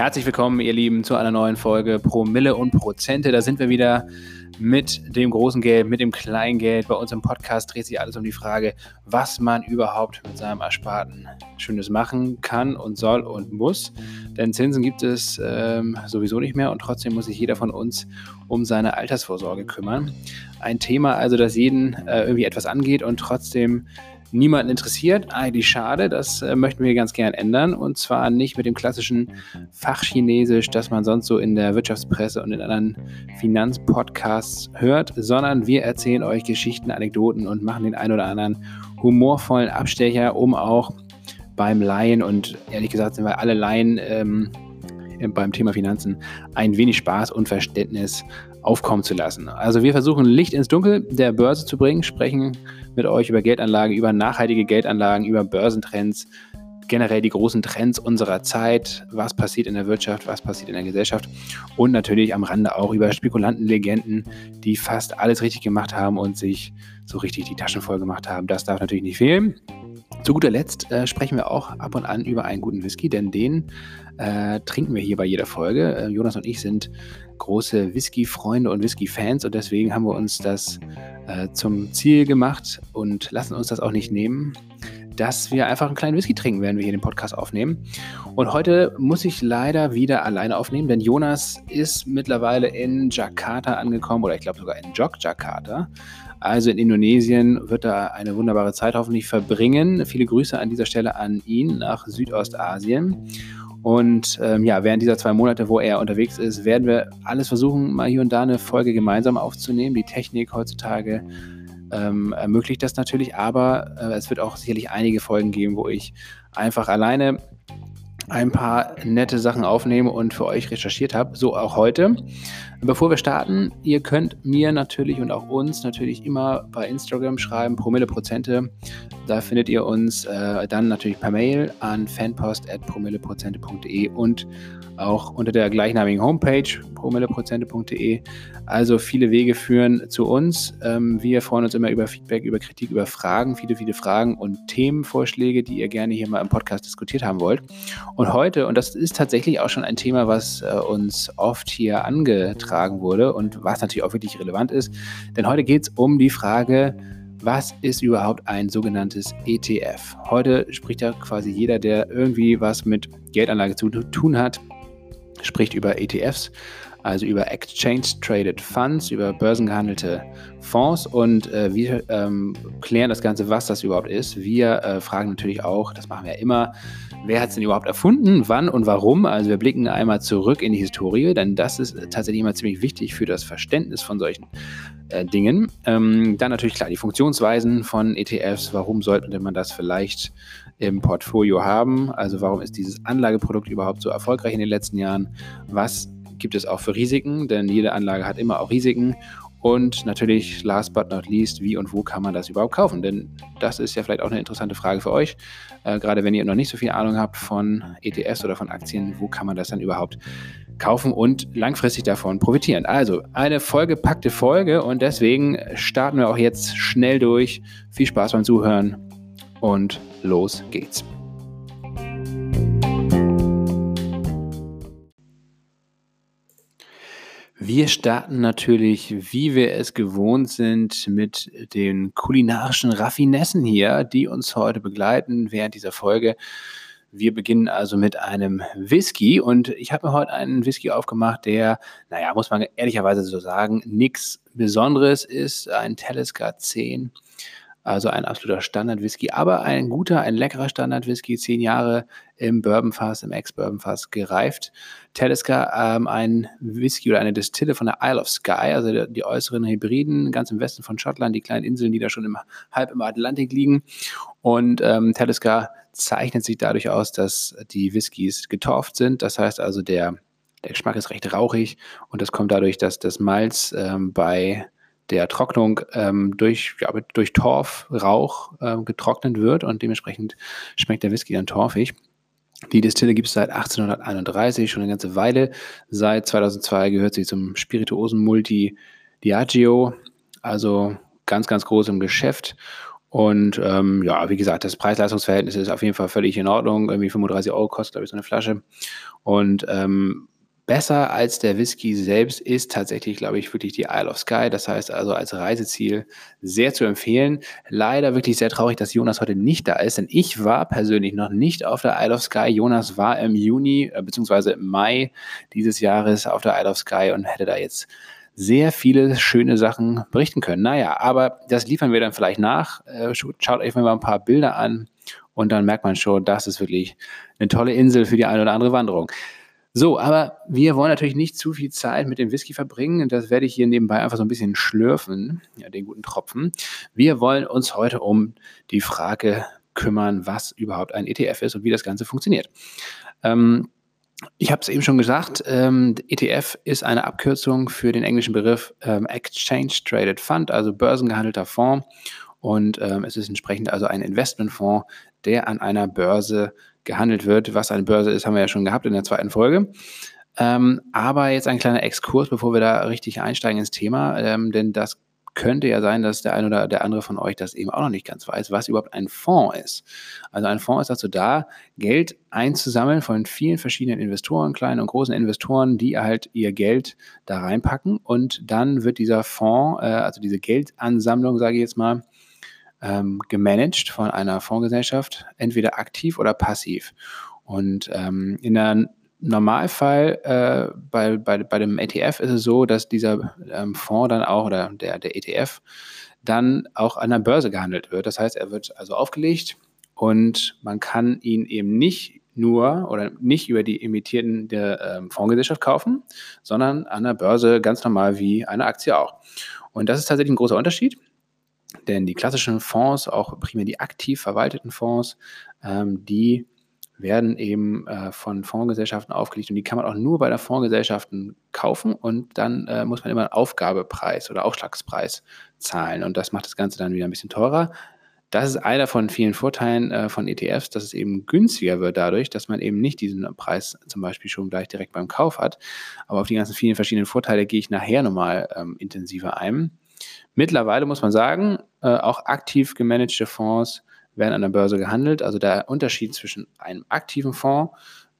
Herzlich willkommen, ihr Lieben, zu einer neuen Folge Promille und Prozente. Da sind wir wieder mit dem großen Geld, mit dem kleinen Geld. Bei uns im Podcast dreht sich alles um die Frage, was man überhaupt mit seinem Ersparten Schönes machen kann und soll und muss. Denn Zinsen gibt es ähm, sowieso nicht mehr und trotzdem muss sich jeder von uns um seine Altersvorsorge kümmern. Ein Thema also, das jeden äh, irgendwie etwas angeht und trotzdem niemanden interessiert. Eigentlich schade, das äh, möchten wir ganz gern ändern. Und zwar nicht mit dem klassischen Fachchinesisch, das man sonst so in der Wirtschaftspresse und in anderen Finanzpodcasts hört, sondern wir erzählen euch Geschichten, Anekdoten und machen den ein oder anderen humorvollen Abstecher, um auch beim Laien und ehrlich gesagt sind wir alle Laien ähm, beim Thema Finanzen ein wenig Spaß und Verständnis aufkommen zu lassen. Also wir versuchen Licht ins Dunkel der Börse zu bringen, sprechen mit euch über Geldanlagen, über nachhaltige Geldanlagen, über Börsentrends, generell die großen Trends unserer Zeit, was passiert in der Wirtschaft, was passiert in der Gesellschaft und natürlich am Rande auch über Spekulantenlegenden, die fast alles richtig gemacht haben und sich so richtig die Taschen voll gemacht haben. Das darf natürlich nicht fehlen. Zu guter Letzt äh, sprechen wir auch ab und an über einen guten Whisky, denn den äh, trinken wir hier bei jeder Folge. Äh, Jonas und ich sind große Whisky-Freunde und Whisky-Fans und deswegen haben wir uns das äh, zum Ziel gemacht und lassen uns das auch nicht nehmen, dass wir einfach einen kleinen Whisky trinken, während wir hier den Podcast aufnehmen. Und heute muss ich leider wieder alleine aufnehmen, denn Jonas ist mittlerweile in Jakarta angekommen oder ich glaube sogar in Jogjakarta. Also in Indonesien wird er eine wunderbare Zeit hoffentlich verbringen. Viele Grüße an dieser Stelle an ihn nach Südostasien. Und ähm, ja, während dieser zwei Monate, wo er unterwegs ist, werden wir alles versuchen, mal hier und da eine Folge gemeinsam aufzunehmen. Die Technik heutzutage ähm, ermöglicht das natürlich, aber äh, es wird auch sicherlich einige Folgen geben, wo ich einfach alleine ein paar nette Sachen aufnehme und für euch recherchiert habe. So auch heute. Bevor wir starten, ihr könnt mir natürlich und auch uns natürlich immer bei Instagram schreiben, Promille Prozente. Da findet ihr uns äh, dann natürlich per Mail an fanpost.promilleprozente.de und auch unter der gleichnamigen Homepage promilleprozente.de. Also viele Wege führen zu uns. Ähm, wir freuen uns immer über Feedback, über Kritik, über Fragen, viele, viele Fragen und Themenvorschläge, die ihr gerne hier mal im Podcast diskutiert haben wollt. Und heute, und das ist tatsächlich auch schon ein Thema, was äh, uns oft hier angetragen wurde und was natürlich auch wirklich relevant ist, denn heute geht es um die Frage, was ist überhaupt ein sogenanntes ETF? Heute spricht ja quasi jeder, der irgendwie was mit Geldanlage zu tun hat, spricht über ETFs, also über Exchange Traded Funds, über börsengehandelte Fonds und äh, wir ähm, klären das Ganze, was das überhaupt ist. Wir äh, fragen natürlich auch, das machen wir ja immer, wer hat es denn überhaupt erfunden, wann und warum. Also wir blicken einmal zurück in die Historie, denn das ist tatsächlich immer ziemlich wichtig für das Verständnis von solchen äh, Dingen. Ähm, dann natürlich klar die Funktionsweisen von ETFs, warum sollte man das vielleicht im Portfolio haben. Also warum ist dieses Anlageprodukt überhaupt so erfolgreich in den letzten Jahren? Was gibt es auch für Risiken? Denn jede Anlage hat immer auch Risiken. Und natürlich, last but not least, wie und wo kann man das überhaupt kaufen? Denn das ist ja vielleicht auch eine interessante Frage für euch. Äh, gerade wenn ihr noch nicht so viel Ahnung habt von ETFs oder von Aktien, wo kann man das dann überhaupt kaufen und langfristig davon profitieren? Also eine vollgepackte Folge und deswegen starten wir auch jetzt schnell durch. Viel Spaß beim Zuhören und los geht's. Wir starten natürlich, wie wir es gewohnt sind, mit den kulinarischen Raffinessen hier, die uns heute begleiten während dieser Folge. Wir beginnen also mit einem Whisky und ich habe mir heute einen Whisky aufgemacht, der, naja, muss man ehrlicherweise so sagen, nichts Besonderes ist. Ein Talisker 10 also ein absoluter Standard-Whisky, aber ein guter, ein leckerer Standard-Whisky, zehn Jahre im Bourbonfass, im Ex-Bourbonfass gereift. Talisker, ähm, ein Whisky oder eine Distille von der Isle of Skye, also die, die, äußeren Hebriden, ganz im Westen von Schottland, die kleinen Inseln, die da schon im, halb im Atlantik liegen. Und ähm, Talisker zeichnet sich dadurch aus, dass die Whiskys getorft sind. Das heißt also, der, der Geschmack ist recht rauchig und das kommt dadurch, dass das Malz ähm, bei der Trocknung ähm, durch, ja, durch Torfrauch ähm, getrocknet wird und dementsprechend schmeckt der Whisky dann torfig. Die Distille gibt es seit 1831, schon eine ganze Weile. Seit 2002 gehört sie zum Spirituosen Multi Diageo, also ganz, ganz groß im Geschäft. Und ähm, ja, wie gesagt, das Preis-Leistungs-Verhältnis ist auf jeden Fall völlig in Ordnung. Irgendwie 35 Euro kostet, glaube ich, so eine Flasche. Und ähm, besser als der Whisky selbst ist tatsächlich, glaube ich, wirklich die Isle of Skye. Das heißt also als Reiseziel sehr zu empfehlen. Leider wirklich sehr traurig, dass Jonas heute nicht da ist, denn ich war persönlich noch nicht auf der Isle of Skye. Jonas war im Juni äh, bzw. im Mai dieses Jahres auf der Isle of Skye und hätte da jetzt sehr viele schöne Sachen berichten können. Naja, aber das liefern wir dann vielleicht nach. Äh, schaut euch mal ein paar Bilder an und dann merkt man schon, das ist wirklich eine tolle Insel für die eine oder andere Wanderung. So, aber wir wollen natürlich nicht zu viel Zeit mit dem Whisky verbringen. Das werde ich hier nebenbei einfach so ein bisschen schlürfen, ja, den guten Tropfen. Wir wollen uns heute um die Frage kümmern, was überhaupt ein ETF ist und wie das Ganze funktioniert. Ähm, ich habe es eben schon gesagt, ähm, ETF ist eine Abkürzung für den englischen Begriff ähm, Exchange Traded Fund, also börsengehandelter Fonds. Und ähm, es ist entsprechend also ein Investmentfonds, der an einer Börse gehandelt wird. Was eine Börse ist, haben wir ja schon gehabt in der zweiten Folge. Ähm, aber jetzt ein kleiner Exkurs, bevor wir da richtig einsteigen ins Thema, ähm, denn das könnte ja sein, dass der eine oder der andere von euch das eben auch noch nicht ganz weiß, was überhaupt ein Fonds ist. Also ein Fonds ist dazu da, Geld einzusammeln von vielen verschiedenen Investoren, kleinen und großen Investoren, die halt ihr Geld da reinpacken und dann wird dieser Fonds, äh, also diese Geldansammlung, sage ich jetzt mal, ähm, gemanagt von einer Fondsgesellschaft, entweder aktiv oder passiv. Und ähm, in der Normalfall äh, bei, bei, bei dem ETF ist es so, dass dieser ähm, Fonds dann auch oder der, der ETF dann auch an der Börse gehandelt wird. Das heißt, er wird also aufgelegt und man kann ihn eben nicht nur oder nicht über die emittierten der ähm, Fondsgesellschaft kaufen, sondern an der Börse ganz normal wie eine Aktie auch. Und das ist tatsächlich ein großer Unterschied. Denn die klassischen Fonds, auch primär die aktiv verwalteten Fonds, ähm, die werden eben äh, von Fondsgesellschaften aufgelegt und die kann man auch nur bei der Fondsgesellschaften kaufen und dann äh, muss man immer einen Aufgabepreis oder Aufschlagspreis zahlen und das macht das Ganze dann wieder ein bisschen teurer. Das ist einer von vielen Vorteilen äh, von ETFs, dass es eben günstiger wird dadurch, dass man eben nicht diesen Preis zum Beispiel schon gleich direkt beim Kauf hat. Aber auf die ganzen vielen verschiedenen Vorteile gehe ich nachher nochmal ähm, intensiver ein. Mittlerweile muss man sagen, äh, auch aktiv gemanagte Fonds werden an der Börse gehandelt. Also der Unterschied zwischen einem aktiven Fonds,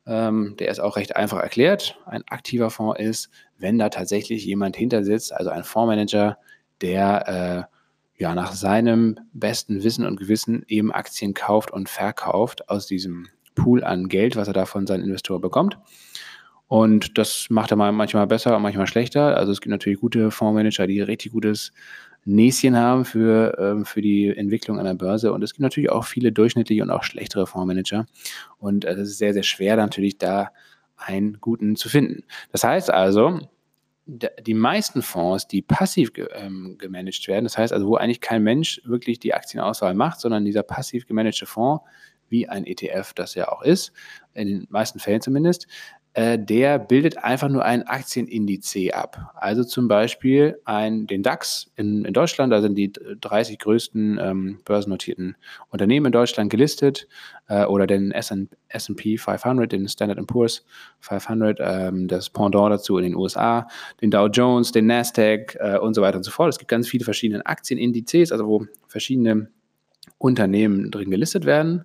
ähm, der ist auch recht einfach erklärt. Ein aktiver Fonds ist, wenn da tatsächlich jemand hinter sitzt, also ein Fondsmanager, der äh, ja nach seinem besten Wissen und Gewissen eben Aktien kauft und verkauft aus diesem Pool an Geld, was er da von seinen Investoren bekommt. Und das macht er manchmal besser manchmal schlechter. Also es gibt natürlich gute Fondsmanager, die richtig gutes Näschen haben für, ähm, für die Entwicklung einer Börse. Und es gibt natürlich auch viele durchschnittliche und auch schlechtere Fondsmanager. Und es ist sehr, sehr schwer natürlich da einen guten zu finden. Das heißt also, die meisten Fonds, die passiv ähm, gemanagt werden, das heißt also, wo eigentlich kein Mensch wirklich die Aktienauswahl macht, sondern dieser passiv gemanagte Fonds, wie ein ETF das ja auch ist, in den meisten Fällen zumindest, äh, der bildet einfach nur ein Aktienindiz ab. Also zum Beispiel ein, den DAX in, in Deutschland, da sind die 30 größten ähm, börsennotierten Unternehmen in Deutschland gelistet äh, oder den S&P 500, den Standard Poor's 500, ähm, das Pendant dazu in den USA, den Dow Jones, den Nasdaq äh, und so weiter und so fort. Es gibt ganz viele verschiedene Aktienindizes, also wo verschiedene Unternehmen drin gelistet werden.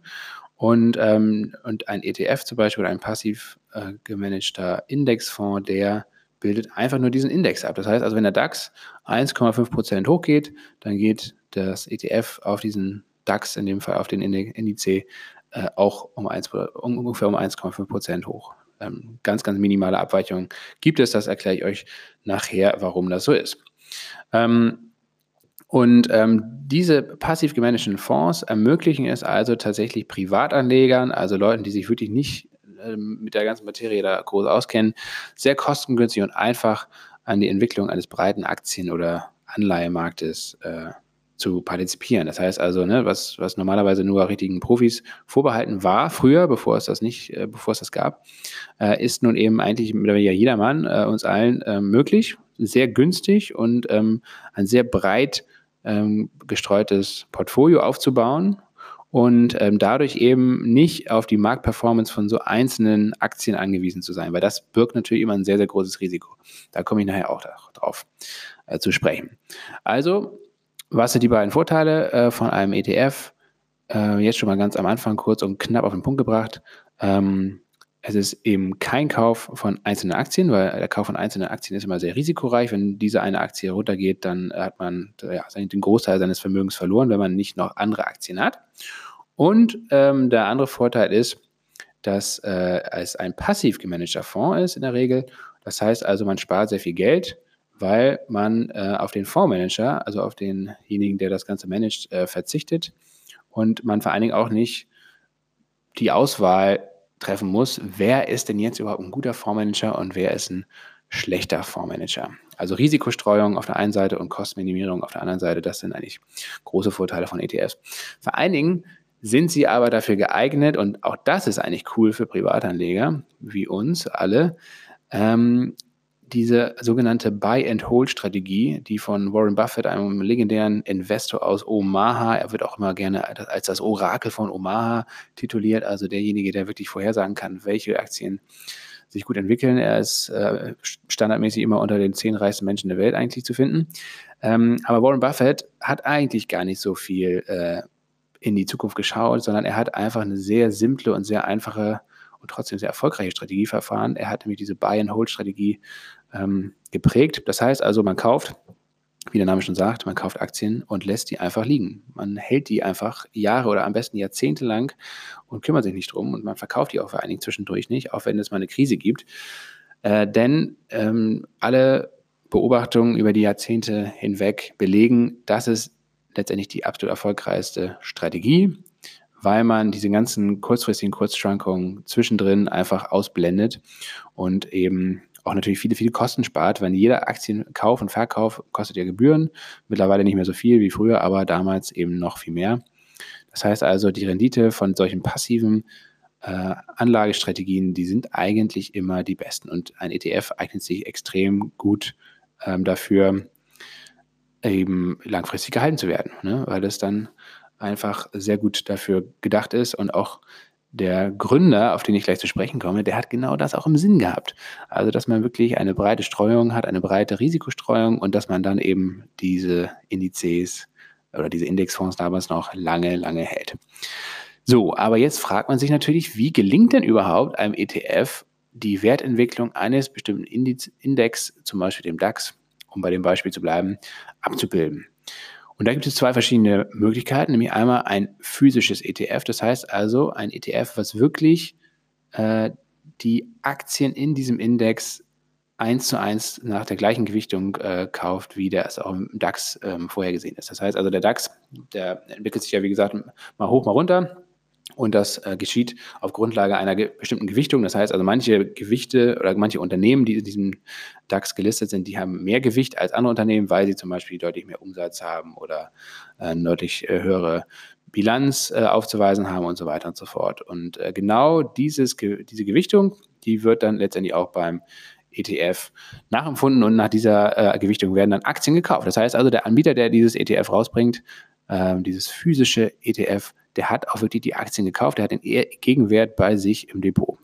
Und, ähm, und ein ETF zum Beispiel oder ein passiv äh, gemanagter Indexfonds, der bildet einfach nur diesen Index ab. Das heißt also, wenn der DAX 1,5% hochgeht, dann geht das ETF auf diesen DAX, in dem Fall auf den Indiz, äh, auch um 1, ungefähr um 1,5% hoch. Ähm, ganz, ganz minimale Abweichungen gibt es. Das erkläre ich euch nachher, warum das so ist. Ähm, und ähm, diese passiv gemanagten Fonds ermöglichen es also tatsächlich Privatanlegern, also Leuten, die sich wirklich nicht ähm, mit der ganzen Materie da groß auskennen, sehr kostengünstig und einfach an die Entwicklung eines breiten Aktien- oder Anleihemarktes äh, zu partizipieren. Das heißt also, ne, was, was normalerweise nur richtigen Profis vorbehalten war, früher, bevor es das nicht, äh, bevor es das gab, äh, ist nun eben eigentlich mit jedermann, äh, uns allen äh, möglich, sehr günstig und ähm, ein sehr breit ähm, gestreutes Portfolio aufzubauen und ähm, dadurch eben nicht auf die Marktperformance von so einzelnen Aktien angewiesen zu sein, weil das birgt natürlich immer ein sehr, sehr großes Risiko. Da komme ich nachher auch drauf äh, zu sprechen. Also was sind die beiden Vorteile äh, von einem ETF? Äh, jetzt schon mal ganz am Anfang kurz und knapp auf den Punkt gebracht. Ähm, es ist eben kein Kauf von einzelnen Aktien, weil der Kauf von einzelnen Aktien ist immer sehr risikoreich. Wenn diese eine Aktie runtergeht, dann hat man ja, den Großteil seines Vermögens verloren, wenn man nicht noch andere Aktien hat. Und ähm, der andere Vorteil ist, dass äh, es ein passiv gemanagter Fonds ist in der Regel. Das heißt also, man spart sehr viel Geld, weil man äh, auf den Fondsmanager, also auf denjenigen, der das Ganze managt, äh, verzichtet und man vor allen Dingen auch nicht die Auswahl treffen muss, wer ist denn jetzt überhaupt ein guter Fondsmanager und wer ist ein schlechter Fondsmanager. Also Risikostreuung auf der einen Seite und Kostenminimierung auf der anderen Seite, das sind eigentlich große Vorteile von ETFs. Vor allen Dingen sind sie aber dafür geeignet, und auch das ist eigentlich cool für Privatanleger, wie uns alle, ähm, diese sogenannte Buy-and-Hold-Strategie, die von Warren Buffett, einem legendären Investor aus Omaha, er wird auch immer gerne als das Orakel von Omaha tituliert, also derjenige, der wirklich vorhersagen kann, welche Aktien sich gut entwickeln. Er ist äh, standardmäßig immer unter den zehn reichsten Menschen der Welt eigentlich zu finden. Ähm, aber Warren Buffett hat eigentlich gar nicht so viel äh, in die Zukunft geschaut, sondern er hat einfach eine sehr simple und sehr einfache und trotzdem sehr erfolgreiche Strategieverfahren. Er hat nämlich diese Buy-and-Hold-Strategie ähm, geprägt. Das heißt also, man kauft, wie der Name schon sagt, man kauft Aktien und lässt die einfach liegen. Man hält die einfach Jahre oder am besten Jahrzehnte lang und kümmert sich nicht drum und man verkauft die auch vor allen Dingen zwischendurch nicht, auch wenn es mal eine Krise gibt. Äh, denn ähm, alle Beobachtungen über die Jahrzehnte hinweg belegen, dass es letztendlich die absolut erfolgreichste Strategie weil man diese ganzen kurzfristigen Kurzschwankungen zwischendrin einfach ausblendet und eben auch natürlich viele, viele Kosten spart, wenn jeder Aktienkauf und Verkauf kostet ja Gebühren, mittlerweile nicht mehr so viel wie früher, aber damals eben noch viel mehr. Das heißt also, die Rendite von solchen passiven äh, Anlagestrategien, die sind eigentlich immer die besten und ein ETF eignet sich extrem gut ähm, dafür, eben langfristig gehalten zu werden, ne? weil es dann einfach sehr gut dafür gedacht ist und auch der Gründer, auf den ich gleich zu sprechen komme, der hat genau das auch im Sinn gehabt. Also, dass man wirklich eine breite Streuung hat, eine breite Risikostreuung und dass man dann eben diese Indizes oder diese Indexfonds damals noch lange, lange hält. So, aber jetzt fragt man sich natürlich, wie gelingt denn überhaupt einem ETF die Wertentwicklung eines bestimmten Index, zum Beispiel dem DAX, um bei dem Beispiel zu bleiben, abzubilden. Und da gibt es zwei verschiedene Möglichkeiten, nämlich einmal ein physisches ETF, das heißt also ein ETF, was wirklich äh, die Aktien in diesem Index eins zu eins nach der gleichen Gewichtung äh, kauft, wie es auch im DAX ähm, vorhergesehen ist. Das heißt also, der DAX, der entwickelt sich ja, wie gesagt, mal hoch, mal runter. Und das äh, geschieht auf Grundlage einer ge bestimmten Gewichtung. Das heißt also, manche Gewichte oder manche Unternehmen, die in diesem DAX gelistet sind, die haben mehr Gewicht als andere Unternehmen, weil sie zum Beispiel deutlich mehr Umsatz haben oder äh, deutlich äh, höhere Bilanz äh, aufzuweisen haben und so weiter und so fort. Und äh, genau dieses, diese Gewichtung, die wird dann letztendlich auch beim ETF nachempfunden und nach dieser äh, Gewichtung werden dann Aktien gekauft. Das heißt also, der Anbieter, der dieses ETF rausbringt, äh, dieses physische ETF, der hat auch wirklich die Aktien gekauft, der hat den Gegenwert bei sich im Depot.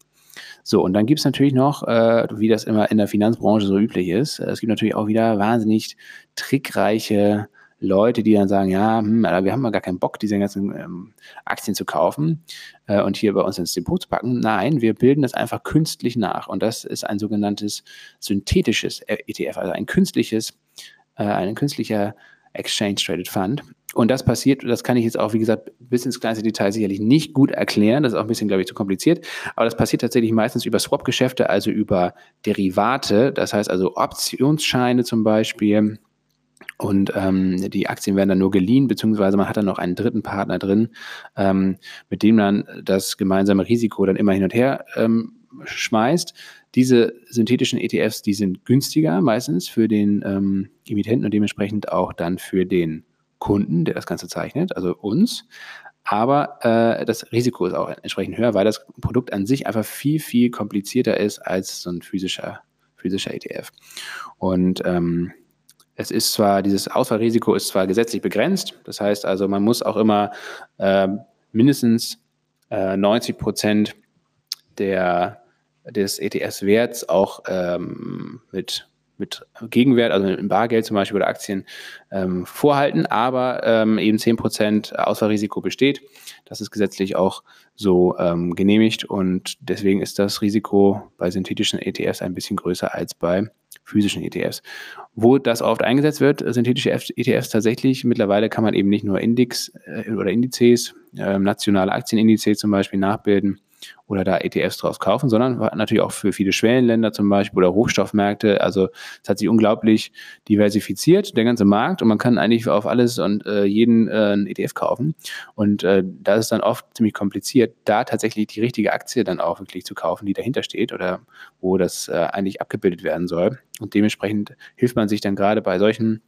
So, und dann gibt es natürlich noch, äh, wie das immer in der Finanzbranche so üblich ist, es gibt natürlich auch wieder wahnsinnig trickreiche Leute, die dann sagen, ja, hm, wir haben mal gar keinen Bock, diese ganzen ähm, Aktien zu kaufen äh, und hier bei uns ins Depot zu packen. Nein, wir bilden das einfach künstlich nach. Und das ist ein sogenanntes synthetisches ETF, also ein künstliches, äh, ein künstlicher Exchange Traded Fund. Und das passiert, das kann ich jetzt auch, wie gesagt, bis ins kleinste Detail sicherlich nicht gut erklären. Das ist auch ein bisschen, glaube ich, zu kompliziert. Aber das passiert tatsächlich meistens über Swap-Geschäfte, also über Derivate. Das heißt also Optionsscheine zum Beispiel. Und ähm, die Aktien werden dann nur geliehen, beziehungsweise man hat dann noch einen dritten Partner drin, ähm, mit dem man das gemeinsame Risiko dann immer hin und her ähm, schmeißt. Diese synthetischen ETFs, die sind günstiger meistens für den ähm, Emittenten und dementsprechend auch dann für den Kunden, der das Ganze zeichnet, also uns. Aber äh, das Risiko ist auch entsprechend höher, weil das Produkt an sich einfach viel, viel komplizierter ist als so ein physischer, physischer ETF. Und ähm, es ist zwar, dieses Ausfallrisiko ist zwar gesetzlich begrenzt, das heißt also, man muss auch immer äh, mindestens äh, 90 Prozent der, des ETS-Werts auch ähm, mit mit Gegenwert, also im Bargeld zum Beispiel oder Aktien ähm, vorhalten, aber ähm, eben 10% Ausfallrisiko besteht. Das ist gesetzlich auch so ähm, genehmigt und deswegen ist das Risiko bei synthetischen ETFs ein bisschen größer als bei physischen ETFs. Wo das oft eingesetzt wird, synthetische ETFs tatsächlich, mittlerweile kann man eben nicht nur Index äh, oder Indizes, äh, nationale Aktienindizes zum Beispiel nachbilden, oder da ETFs draus kaufen, sondern natürlich auch für viele Schwellenländer zum Beispiel oder Rohstoffmärkte. Also es hat sich unglaublich diversifiziert, der ganze Markt, und man kann eigentlich auf alles und äh, jeden äh, einen ETF kaufen. Und äh, da ist dann oft ziemlich kompliziert, da tatsächlich die richtige Aktie dann auch wirklich zu kaufen, die dahinter steht oder wo das äh, eigentlich abgebildet werden soll. Und dementsprechend hilft man sich dann gerade bei solchen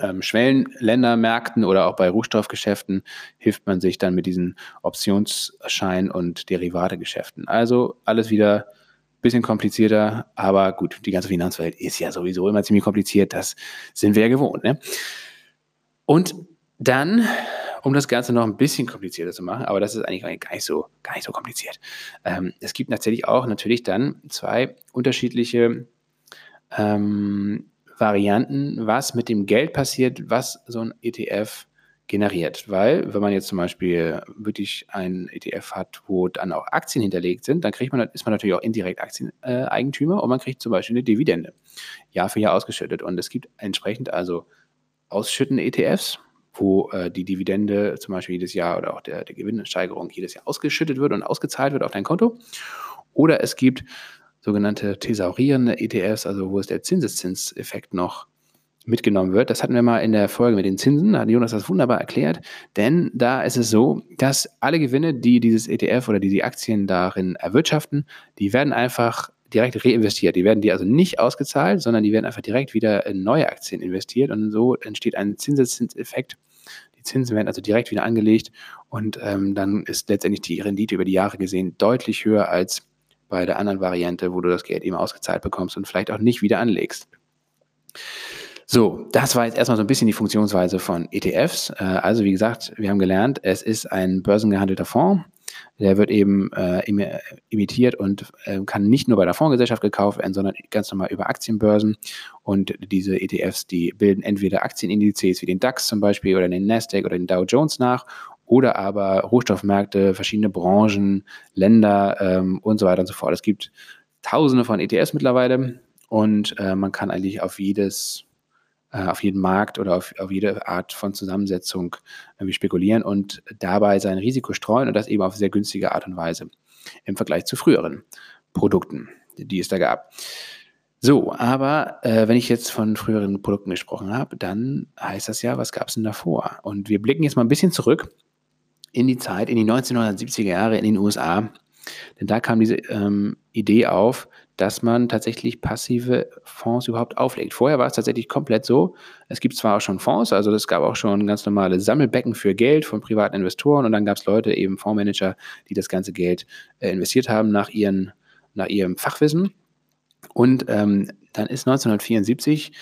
ähm, Schwellenländermärkten oder auch bei Rohstoffgeschäften hilft man sich dann mit diesen Optionsschein- und Derivategeschäften. Also alles wieder ein bisschen komplizierter, aber gut, die ganze Finanzwelt ist ja sowieso immer ziemlich kompliziert, das sind wir ja gewohnt. Ne? Und dann, um das Ganze noch ein bisschen komplizierter zu machen, aber das ist eigentlich gar nicht so, gar nicht so kompliziert. Ähm, es gibt natürlich auch natürlich dann zwei unterschiedliche ähm, Varianten, was mit dem Geld passiert, was so ein ETF generiert. Weil, wenn man jetzt zum Beispiel wirklich einen ETF hat, wo dann auch Aktien hinterlegt sind, dann kriegt man, ist man natürlich auch indirekt Aktieneigentümer und man kriegt zum Beispiel eine Dividende Jahr für Jahr ausgeschüttet. Und es gibt entsprechend also ausschüttende ETFs, wo äh, die Dividende zum Beispiel jedes Jahr oder auch der, der Gewinnsteigerung jedes Jahr ausgeschüttet wird und ausgezahlt wird auf dein Konto. Oder es gibt sogenannte thesaurierende ETFs, also wo es der Zinseszinseffekt noch mitgenommen wird. Das hatten wir mal in der Folge mit den Zinsen, da hat Jonas das wunderbar erklärt, denn da ist es so, dass alle Gewinne, die dieses ETF oder die die Aktien darin erwirtschaften, die werden einfach direkt reinvestiert. Die werden die also nicht ausgezahlt, sondern die werden einfach direkt wieder in neue Aktien investiert und so entsteht ein Zinseszinseffekt. Die Zinsen werden also direkt wieder angelegt und ähm, dann ist letztendlich die Rendite über die Jahre gesehen deutlich höher als bei der anderen Variante, wo du das Geld eben ausgezahlt bekommst und vielleicht auch nicht wieder anlegst. So, das war jetzt erstmal so ein bisschen die Funktionsweise von ETFs. Äh, also wie gesagt, wir haben gelernt, es ist ein börsengehandelter Fonds. Der wird eben äh, imitiert und äh, kann nicht nur bei der Fondsgesellschaft gekauft werden, sondern ganz normal über Aktienbörsen. Und diese ETFs, die bilden entweder Aktienindizes wie den DAX zum Beispiel oder den Nasdaq oder den Dow Jones nach oder aber Rohstoffmärkte, verschiedene Branchen, Länder ähm, und so weiter und so fort. Es gibt tausende von ETFs mittlerweile und äh, man kann eigentlich auf jedes äh, auf jeden Markt oder auf, auf jede Art von Zusammensetzung irgendwie spekulieren und dabei sein Risiko streuen und das eben auf sehr günstige Art und Weise im Vergleich zu früheren Produkten, die es da gab. So, aber äh, wenn ich jetzt von früheren Produkten gesprochen habe, dann heißt das ja, was gab es denn davor? Und wir blicken jetzt mal ein bisschen zurück in die Zeit, in die 1970er Jahre in den USA. Denn da kam diese ähm, Idee auf, dass man tatsächlich passive Fonds überhaupt auflegt. Vorher war es tatsächlich komplett so. Es gibt zwar auch schon Fonds, also es gab auch schon ganz normale Sammelbecken für Geld von privaten Investoren und dann gab es Leute, eben Fondsmanager, die das ganze Geld äh, investiert haben nach, ihren, nach ihrem Fachwissen. Und ähm, dann ist 1974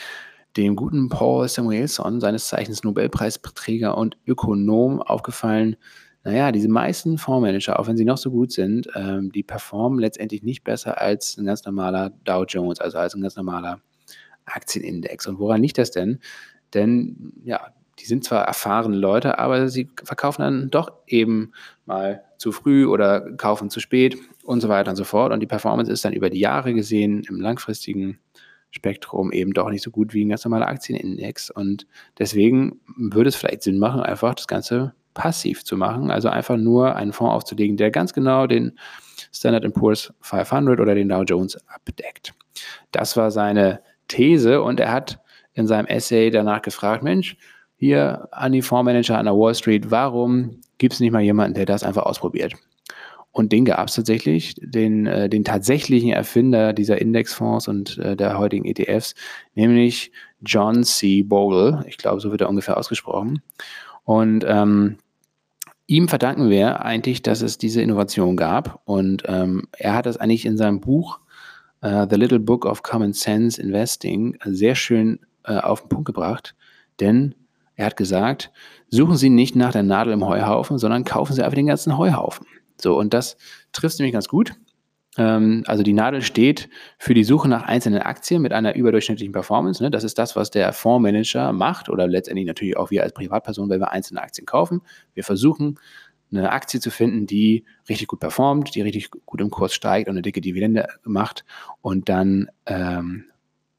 dem guten Paul Samuelson, seines Zeichens Nobelpreisträger und Ökonom, aufgefallen, naja, diese meisten Fondsmanager, auch wenn sie noch so gut sind, ähm, die performen letztendlich nicht besser als ein ganz normaler Dow Jones, also als ein ganz normaler Aktienindex. Und woran liegt das denn? Denn ja, die sind zwar erfahrene Leute, aber sie verkaufen dann doch eben mal zu früh oder kaufen zu spät und so weiter und so fort. Und die Performance ist dann über die Jahre gesehen im langfristigen Spektrum eben doch nicht so gut wie ein ganz normaler Aktienindex. Und deswegen würde es vielleicht Sinn machen, einfach das Ganze passiv zu machen, also einfach nur einen Fonds aufzulegen, der ganz genau den Standard Poor's 500 oder den Dow Jones abdeckt. Das war seine These und er hat in seinem Essay danach gefragt, Mensch, hier an die Fondsmanager an der Wall Street, warum gibt es nicht mal jemanden, der das einfach ausprobiert? Und den gab es tatsächlich, den, äh, den tatsächlichen Erfinder dieser Indexfonds und äh, der heutigen ETFs, nämlich John C. Bogle. Ich glaube, so wird er ungefähr ausgesprochen. Und ähm, ihm verdanken wir eigentlich, dass es diese Innovation gab. Und ähm, er hat das eigentlich in seinem Buch uh, The Little Book of Common Sense Investing sehr schön uh, auf den Punkt gebracht. Denn er hat gesagt, suchen Sie nicht nach der Nadel im Heuhaufen, sondern kaufen Sie einfach den ganzen Heuhaufen. So, und das trifft nämlich ganz gut. Ähm, also die Nadel steht für die Suche nach einzelnen Aktien mit einer überdurchschnittlichen Performance. Ne? Das ist das, was der Fondsmanager macht oder letztendlich natürlich auch wir als Privatperson, wenn wir einzelne Aktien kaufen. Wir versuchen, eine Aktie zu finden, die richtig gut performt, die richtig gut im Kurs steigt und eine dicke Dividende macht und dann ähm,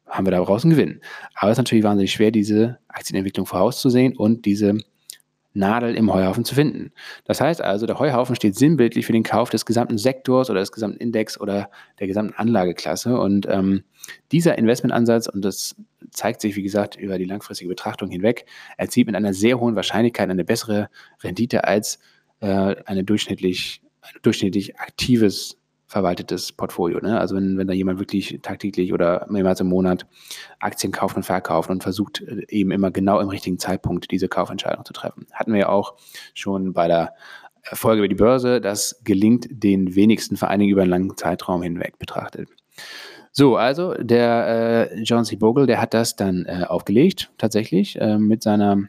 haben wir daraus einen Gewinn. Aber es ist natürlich wahnsinnig schwer, diese Aktienentwicklung vorauszusehen und diese Nadel im Heuhaufen zu finden. Das heißt also, der Heuhaufen steht sinnbildlich für den Kauf des gesamten Sektors oder des gesamten Index oder der gesamten Anlageklasse. Und ähm, dieser Investmentansatz, und das zeigt sich, wie gesagt, über die langfristige Betrachtung hinweg, erzielt mit einer sehr hohen Wahrscheinlichkeit eine bessere Rendite als äh, eine durchschnittlich, ein durchschnittlich aktives verwaltetes Portfolio. Ne? Also wenn, wenn da jemand wirklich tagtäglich oder mehrmals im Monat Aktien kauft und verkauft und versucht äh, eben immer genau im richtigen Zeitpunkt diese Kaufentscheidung zu treffen. Hatten wir ja auch schon bei der Folge über die Börse. Das gelingt den wenigsten vor allen Dingen über einen langen Zeitraum hinweg betrachtet. So, also der äh, John C. Bogle, der hat das dann äh, aufgelegt, tatsächlich, äh, mit seiner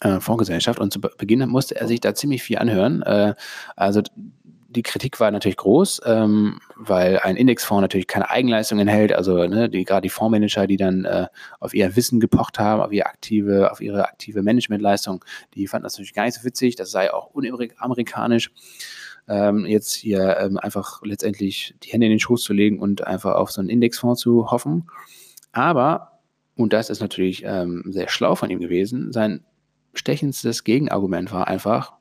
äh, Fondsgesellschaft. Und zu Beginn musste er sich da ziemlich viel anhören. Äh, also die Kritik war natürlich groß, ähm, weil ein Indexfonds natürlich keine Eigenleistung enthält. Also ne, die, gerade die Fondsmanager, die dann äh, auf ihr Wissen gepocht haben, auf ihre aktive, auf ihre aktive Managementleistung, die fanden das natürlich gar nicht so witzig. Das sei auch unamerikanisch. Ähm, jetzt hier ähm, einfach letztendlich die Hände in den Schoß zu legen und einfach auf so einen Indexfonds zu hoffen. Aber, und das ist natürlich ähm, sehr schlau von ihm gewesen, sein stechendstes Gegenargument war einfach,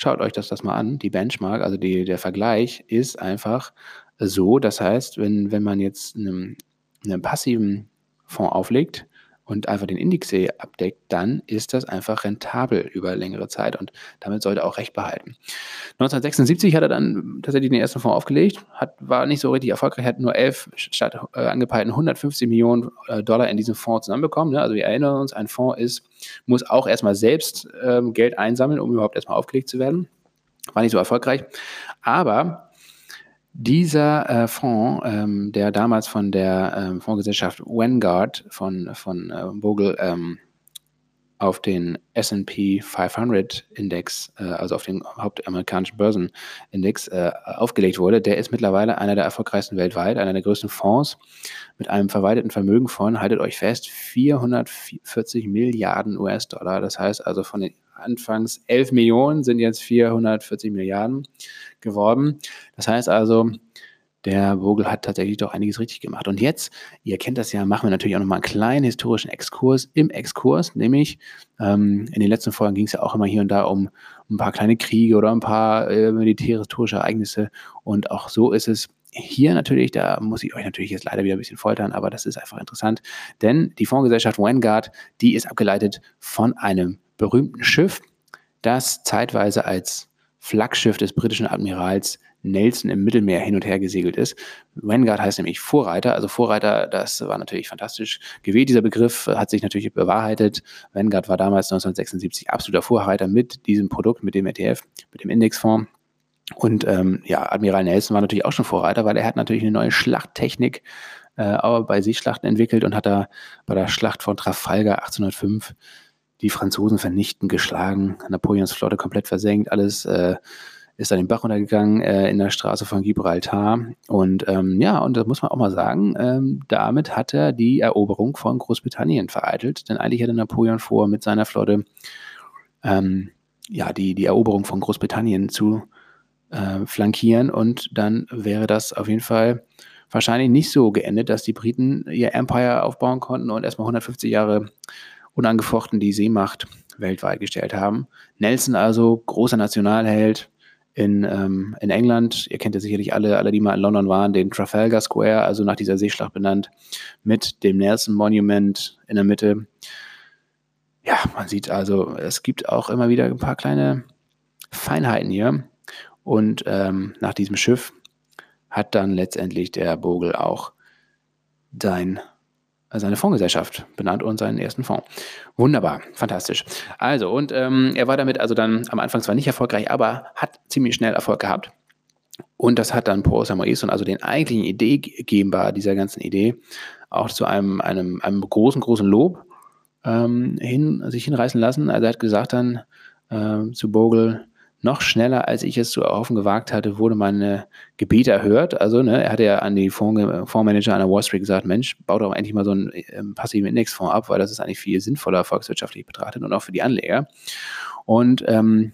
Schaut euch das, das mal an. Die Benchmark, also die, der Vergleich ist einfach so. Das heißt, wenn, wenn man jetzt einen, einen passiven Fonds auflegt, und einfach den Indexsee abdeckt, dann ist das einfach rentabel über längere Zeit und damit sollte er auch recht behalten. 1976 hat er dann tatsächlich den ersten Fonds aufgelegt, hat, war nicht so richtig erfolgreich, hat nur 11 statt äh, angepeilten 150 Millionen äh, Dollar in diesem Fonds zusammenbekommen. Ne? Also wir erinnern uns, ein Fonds ist, muss auch erstmal selbst ähm, Geld einsammeln, um überhaupt erstmal aufgelegt zu werden. War nicht so erfolgreich. Aber dieser äh, Fonds, ähm, der damals von der ähm, Fondsgesellschaft Vanguard von, von äh, Vogel ähm, auf den SP 500 Index, äh, also auf den hauptamerikanischen Börsenindex äh, aufgelegt wurde, der ist mittlerweile einer der erfolgreichsten weltweit, einer der größten Fonds mit einem verwalteten Vermögen von, haltet euch fest, 440 Milliarden US-Dollar. Das heißt also von den anfangs 11 Millionen sind jetzt 440 Milliarden geworden. Das heißt also, der Vogel hat tatsächlich doch einiges richtig gemacht. Und jetzt, ihr kennt das ja, machen wir natürlich auch nochmal einen kleinen historischen Exkurs im Exkurs, nämlich ähm, in den letzten Folgen ging es ja auch immer hier und da um, um ein paar kleine Kriege oder ein paar äh, militärische Ereignisse. Und auch so ist es hier natürlich, da muss ich euch natürlich jetzt leider wieder ein bisschen foltern, aber das ist einfach interessant, denn die Fondsgesellschaft Vanguard, die ist abgeleitet von einem berühmten Schiff, das zeitweise als Flaggschiff des britischen Admirals Nelson im Mittelmeer hin und her gesegelt ist. Vanguard heißt nämlich Vorreiter, also Vorreiter, das war natürlich fantastisch gewählt. Dieser Begriff hat sich natürlich bewahrheitet. Vanguard war damals 1976 absoluter Vorreiter mit diesem Produkt, mit dem ETF, mit dem Indexfonds. Und ähm, ja, Admiral Nelson war natürlich auch schon Vorreiter, weil er hat natürlich eine neue Schlachttechnik äh, bei Seeschlachten entwickelt und hat da bei der Schlacht von Trafalgar 1805 die Franzosen vernichten, geschlagen, Napoleons Flotte komplett versenkt, alles äh, ist dann den Bach runtergegangen äh, in der Straße von Gibraltar. Und ähm, ja, und das muss man auch mal sagen, ähm, damit hat er die Eroberung von Großbritannien vereitelt. Denn eigentlich hatte Napoleon vor, mit seiner Flotte ähm, ja, die, die Eroberung von Großbritannien zu äh, flankieren. Und dann wäre das auf jeden Fall wahrscheinlich nicht so geendet, dass die Briten ihr Empire aufbauen konnten und erstmal 150 Jahre unangefochten die Seemacht weltweit gestellt haben. Nelson also, großer Nationalheld in, ähm, in England. Ihr kennt ja sicherlich alle, alle, die mal in London waren, den Trafalgar Square, also nach dieser Seeschlacht benannt, mit dem Nelson Monument in der Mitte. Ja, man sieht also, es gibt auch immer wieder ein paar kleine Feinheiten hier. Und ähm, nach diesem Schiff hat dann letztendlich der Bogle auch sein seine Fondsgesellschaft benannt und seinen ersten Fonds. Wunderbar, fantastisch. Also, und ähm, er war damit also dann am Anfang zwar nicht erfolgreich, aber hat ziemlich schnell Erfolg gehabt. Und das hat dann Paul Samuelson, also den eigentlichen Ideegeber dieser ganzen Idee, auch zu einem, einem, einem großen, großen Lob ähm, hin, sich hinreißen lassen. Also er hat gesagt dann äh, zu Bogle, noch schneller, als ich es zu erhoffen gewagt hatte, wurde meine Gebete erhört. Also, ne, er hatte ja an die Fondsmanager an der Wall Street gesagt, Mensch, bau doch endlich mal so einen ähm, passiven Indexfonds ab, weil das ist eigentlich viel sinnvoller volkswirtschaftlich betrachtet und auch für die Anleger. Und ähm,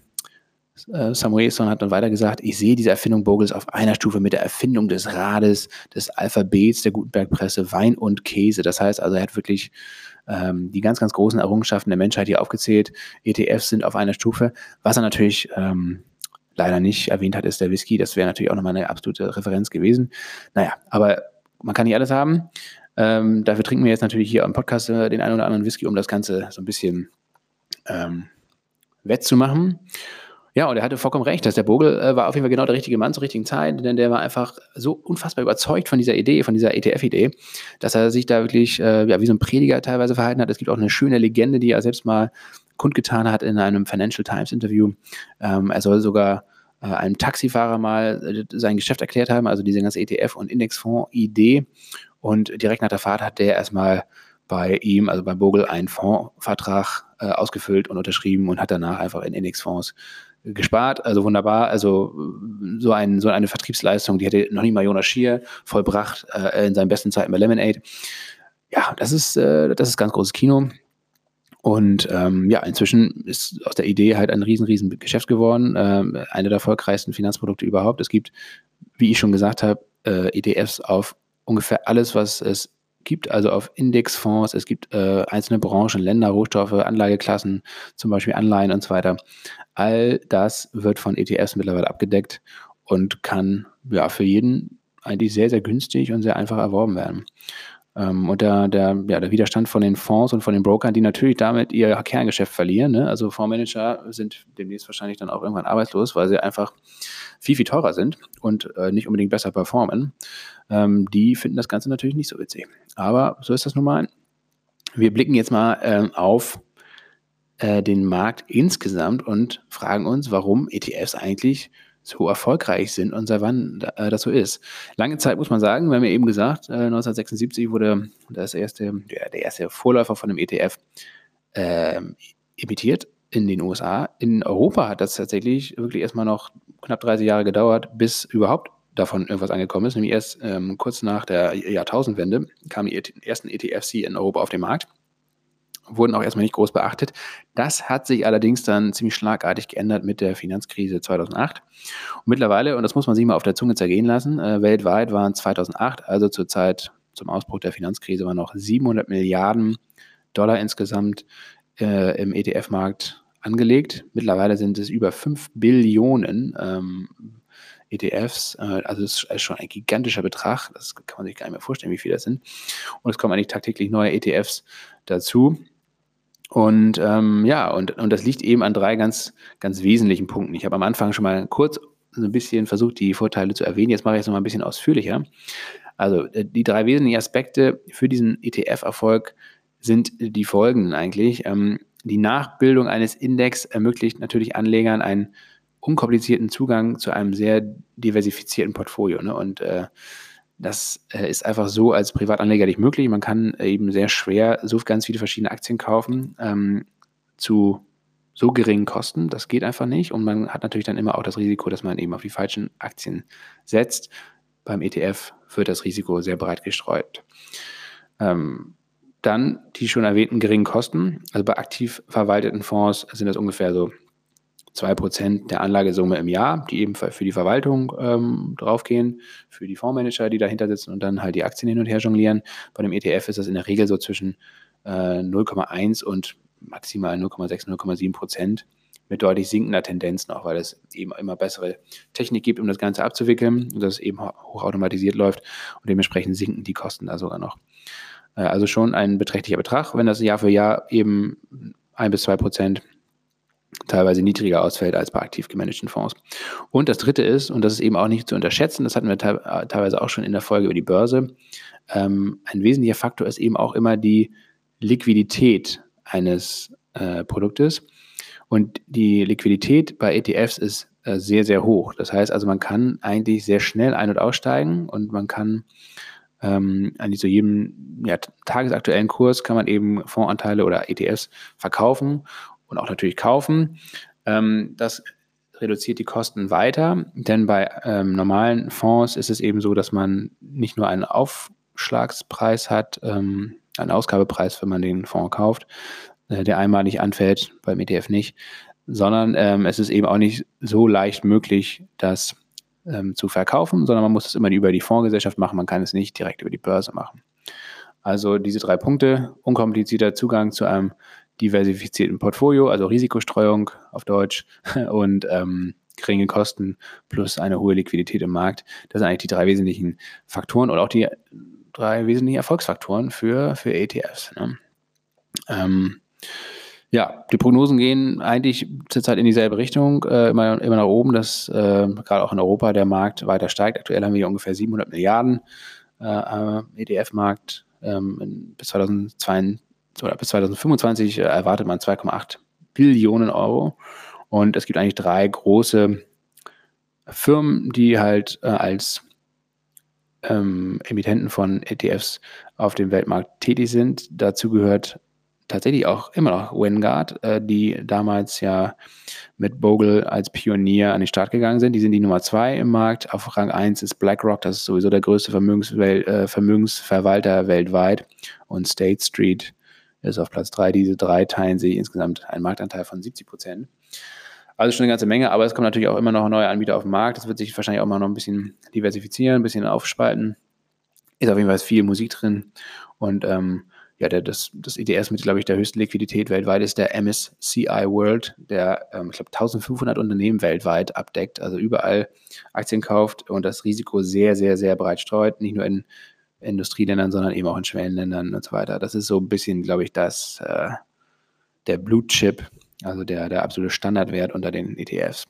äh, Samuelson hat dann weiter gesagt, ich sehe diese Erfindung Bogels auf einer Stufe mit der Erfindung des Rades, des Alphabets, der Gutenberg-Presse, Wein und Käse. Das heißt also, er hat wirklich ähm, die ganz, ganz großen Errungenschaften der Menschheit hier aufgezählt. ETFs sind auf einer Stufe. Was er natürlich ähm, leider nicht erwähnt hat, ist der Whisky. Das wäre natürlich auch nochmal eine absolute Referenz gewesen. Naja, aber man kann nicht alles haben. Ähm, dafür trinken wir jetzt natürlich hier am Podcast äh, den einen oder anderen Whisky, um das Ganze so ein bisschen ähm, wettzumachen. Ja, und er hatte vollkommen recht, dass der Bogle äh, war auf jeden Fall genau der richtige Mann zur richtigen Zeit, denn der war einfach so unfassbar überzeugt von dieser Idee, von dieser ETF-Idee, dass er sich da wirklich äh, ja, wie so ein Prediger teilweise verhalten hat. Es gibt auch eine schöne Legende, die er selbst mal kundgetan hat in einem Financial Times Interview. Ähm, er soll sogar äh, einem Taxifahrer mal äh, sein Geschäft erklärt haben, also diese ganze ETF- und Indexfonds-Idee. Und direkt nach der Fahrt hat der erstmal bei ihm, also bei Bogle, einen Fondsvertrag äh, ausgefüllt und unterschrieben und hat danach einfach in Indexfonds gespart, also wunderbar. Also so, ein, so eine Vertriebsleistung, die hätte noch nie mal Jonas Schier vollbracht äh, in seinen besten Zeiten bei Lemonade. Ja, das ist, äh, das ist ganz großes Kino. Und ähm, ja, inzwischen ist aus der Idee halt ein riesen, riesen Geschäft geworden. Ähm, eine der erfolgreichsten Finanzprodukte überhaupt. Es gibt, wie ich schon gesagt habe, äh, ETFs auf ungefähr alles, was es gibt, also auf Indexfonds, es gibt äh, einzelne Branchen, Länder, Rohstoffe, Anlageklassen, zum Beispiel Anleihen und so weiter. All das wird von ETFs mittlerweile abgedeckt und kann ja für jeden eigentlich sehr, sehr günstig und sehr einfach erworben werden. Ähm, und der, der, ja, der Widerstand von den Fonds und von den Brokern, die natürlich damit ihr Kerngeschäft verlieren. Ne? Also Fondsmanager sind demnächst wahrscheinlich dann auch irgendwann arbeitslos, weil sie einfach viel, viel teurer sind und äh, nicht unbedingt besser performen. Ähm, die finden das Ganze natürlich nicht so witzig. Aber so ist das nun mal. Wir blicken jetzt mal äh, auf äh, den Markt insgesamt und fragen uns, warum ETFs eigentlich so erfolgreich sind und seit wann äh, das so ist. Lange Zeit muss man sagen, wir haben ja eben gesagt, äh, 1976 wurde das erste, der, der erste Vorläufer von dem ETF emittiert in den USA. In Europa hat das tatsächlich wirklich erstmal noch knapp 30 Jahre gedauert, bis überhaupt davon irgendwas angekommen ist. Nämlich erst ähm, kurz nach der Jahrtausendwende kamen die ersten ETFs in Europa auf den Markt wurden auch erstmal nicht groß beachtet. Das hat sich allerdings dann ziemlich schlagartig geändert mit der Finanzkrise 2008. Und mittlerweile, und das muss man sich mal auf der Zunge zergehen lassen, äh, weltweit waren 2008, also zur Zeit zum Ausbruch der Finanzkrise, waren noch 700 Milliarden Dollar insgesamt äh, im ETF-Markt angelegt. Mittlerweile sind es über 5 Billionen ähm, ETFs. Äh, also das ist schon ein gigantischer Betrag. Das kann man sich gar nicht mehr vorstellen, wie viel das sind. Und es kommen eigentlich tagtäglich neue ETFs dazu. Und ähm, ja, und, und das liegt eben an drei ganz, ganz wesentlichen Punkten. Ich habe am Anfang schon mal kurz so ein bisschen versucht, die Vorteile zu erwähnen. Jetzt mache ich es noch mal ein bisschen ausführlicher. Also äh, die drei wesentlichen Aspekte für diesen ETF-Erfolg sind die folgenden eigentlich. Ähm, die Nachbildung eines Index ermöglicht natürlich Anlegern einen unkomplizierten Zugang zu einem sehr diversifizierten Portfolio. Ne? Und äh, das äh, ist einfach so als Privatanleger nicht möglich. Man kann eben sehr schwer so ganz viele verschiedene Aktien kaufen ähm, zu so geringen Kosten. Das geht einfach nicht. Und man hat natürlich dann immer auch das Risiko, dass man eben auf die falschen Aktien setzt. Beim ETF wird das Risiko sehr breit gestreut. Ähm, dann die schon erwähnten geringen Kosten. Also bei aktiv verwalteten Fonds sind das ungefähr so 2% der Anlagesumme im Jahr, die eben für die Verwaltung ähm, draufgehen, für die Fondsmanager, die dahinter sitzen und dann halt die Aktien hin und her jonglieren. Bei dem ETF ist das in der Regel so zwischen äh, 0,1 und maximal 0,6, 0,7 Prozent mit deutlich sinkender Tendenz noch, weil es eben immer bessere Technik gibt, um das Ganze abzuwickeln und das eben hochautomatisiert läuft und dementsprechend sinken die Kosten da sogar noch. Äh, also schon ein beträchtlicher Betrag, wenn das Jahr für Jahr eben ein bis zwei Prozent teilweise niedriger ausfällt als bei aktiv gemanagten Fonds. Und das dritte ist, und das ist eben auch nicht zu unterschätzen, das hatten wir te teilweise auch schon in der Folge über die Börse, ähm, ein wesentlicher Faktor ist eben auch immer die Liquidität eines äh, Produktes. Und die Liquidität bei ETFs ist äh, sehr, sehr hoch. Das heißt also, man kann eigentlich sehr schnell ein- und aussteigen und man kann ähm, eigentlich zu jedem ja, tagesaktuellen Kurs kann man eben Fondsanteile oder ETFs verkaufen und auch natürlich kaufen. Ähm, das reduziert die Kosten weiter, denn bei ähm, normalen Fonds ist es eben so, dass man nicht nur einen Aufschlagspreis hat, ähm, einen Ausgabepreis, wenn man den Fonds kauft, äh, der einmalig anfällt, beim ETF nicht, sondern ähm, es ist eben auch nicht so leicht möglich, das ähm, zu verkaufen, sondern man muss es immer über die Fondsgesellschaft machen, man kann es nicht direkt über die Börse machen. Also diese drei Punkte, unkomplizierter Zugang zu einem diversifizierten Portfolio, also Risikostreuung auf Deutsch und ähm, geringe Kosten plus eine hohe Liquidität im Markt. Das sind eigentlich die drei wesentlichen Faktoren oder auch die drei wesentlichen Erfolgsfaktoren für, für ETFs. Ne? Ähm, ja, die Prognosen gehen eigentlich zurzeit in dieselbe Richtung, äh, immer, immer nach oben, dass äh, gerade auch in Europa der Markt weiter steigt. Aktuell haben wir ungefähr 700 Milliarden äh, ETF-Markt. Ähm, bis 2022 oder bis 2025 äh, erwartet man 2,8 Billionen Euro. Und es gibt eigentlich drei große Firmen, die halt äh, als ähm, Emittenten von ETFs auf dem Weltmarkt tätig sind. Dazu gehört tatsächlich auch immer noch Vanguard, äh, die damals ja mit Bogle als Pionier an den Start gegangen sind. Die sind die Nummer zwei im Markt. Auf Rang 1 ist BlackRock, das ist sowieso der größte Vermögenswel äh, Vermögensverwalter weltweit. Und State Street ist auf Platz 3. Diese drei teilen sich insgesamt einen Marktanteil von 70 Prozent. Also schon eine ganze Menge, aber es kommen natürlich auch immer noch neue Anbieter auf den Markt. Das wird sich wahrscheinlich auch mal noch ein bisschen diversifizieren, ein bisschen aufspalten. Ist auf jeden Fall viel Musik drin. Und ähm, ja, der, das, das ETS mit, glaube ich, der höchsten Liquidität weltweit ist der MSCI World, der, ähm, ich glaube, 1500 Unternehmen weltweit abdeckt, also überall Aktien kauft und das Risiko sehr, sehr, sehr breit streut, nicht nur in Industrieländern, sondern eben auch in Schwellenländern und so weiter. Das ist so ein bisschen, glaube ich, das, äh, der Blue Chip, also der, der absolute Standardwert unter den ETFs.